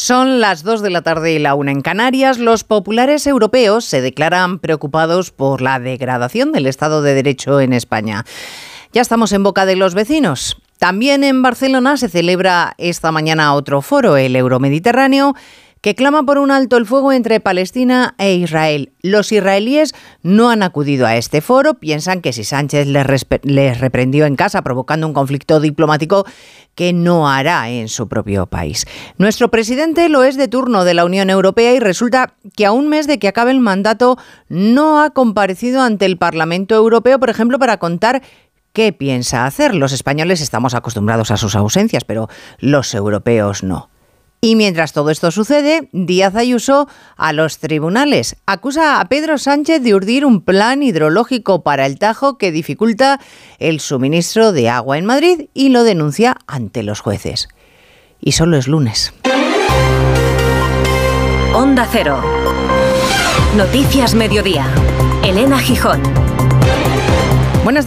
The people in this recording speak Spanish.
Son las 2 de la tarde y la 1 en Canarias. Los populares europeos se declaran preocupados por la degradación del Estado de Derecho en España. Ya estamos en boca de los vecinos. También en Barcelona se celebra esta mañana otro foro, el Euromediterráneo que clama por un alto el fuego entre Palestina e Israel. Los israelíes no han acudido a este foro, piensan que si Sánchez les, reprendió en casa provocando un conflicto diplomático que no hará en su propio país. Nuestro presidente lo es de turno de la Unión Europea y resulta que a un mes de que acabe el mandato no ha comparecido ante el Parlamento Europeo, por ejemplo, para contar qué piensa hacer. Los españoles estamos acostumbrados a sus ausencias, pero los europeos no. Y mientras todo esto sucede, Díaz Ayuso a los tribunales acusa a Pedro Sánchez de urdir un plan hidrológico para el Tajo que dificulta el suministro de agua en Madrid y lo denuncia ante los jueces. Y solo es lunes. Onda Cero. Noticias Mediodía. Elena Gijón. Buenas tardes.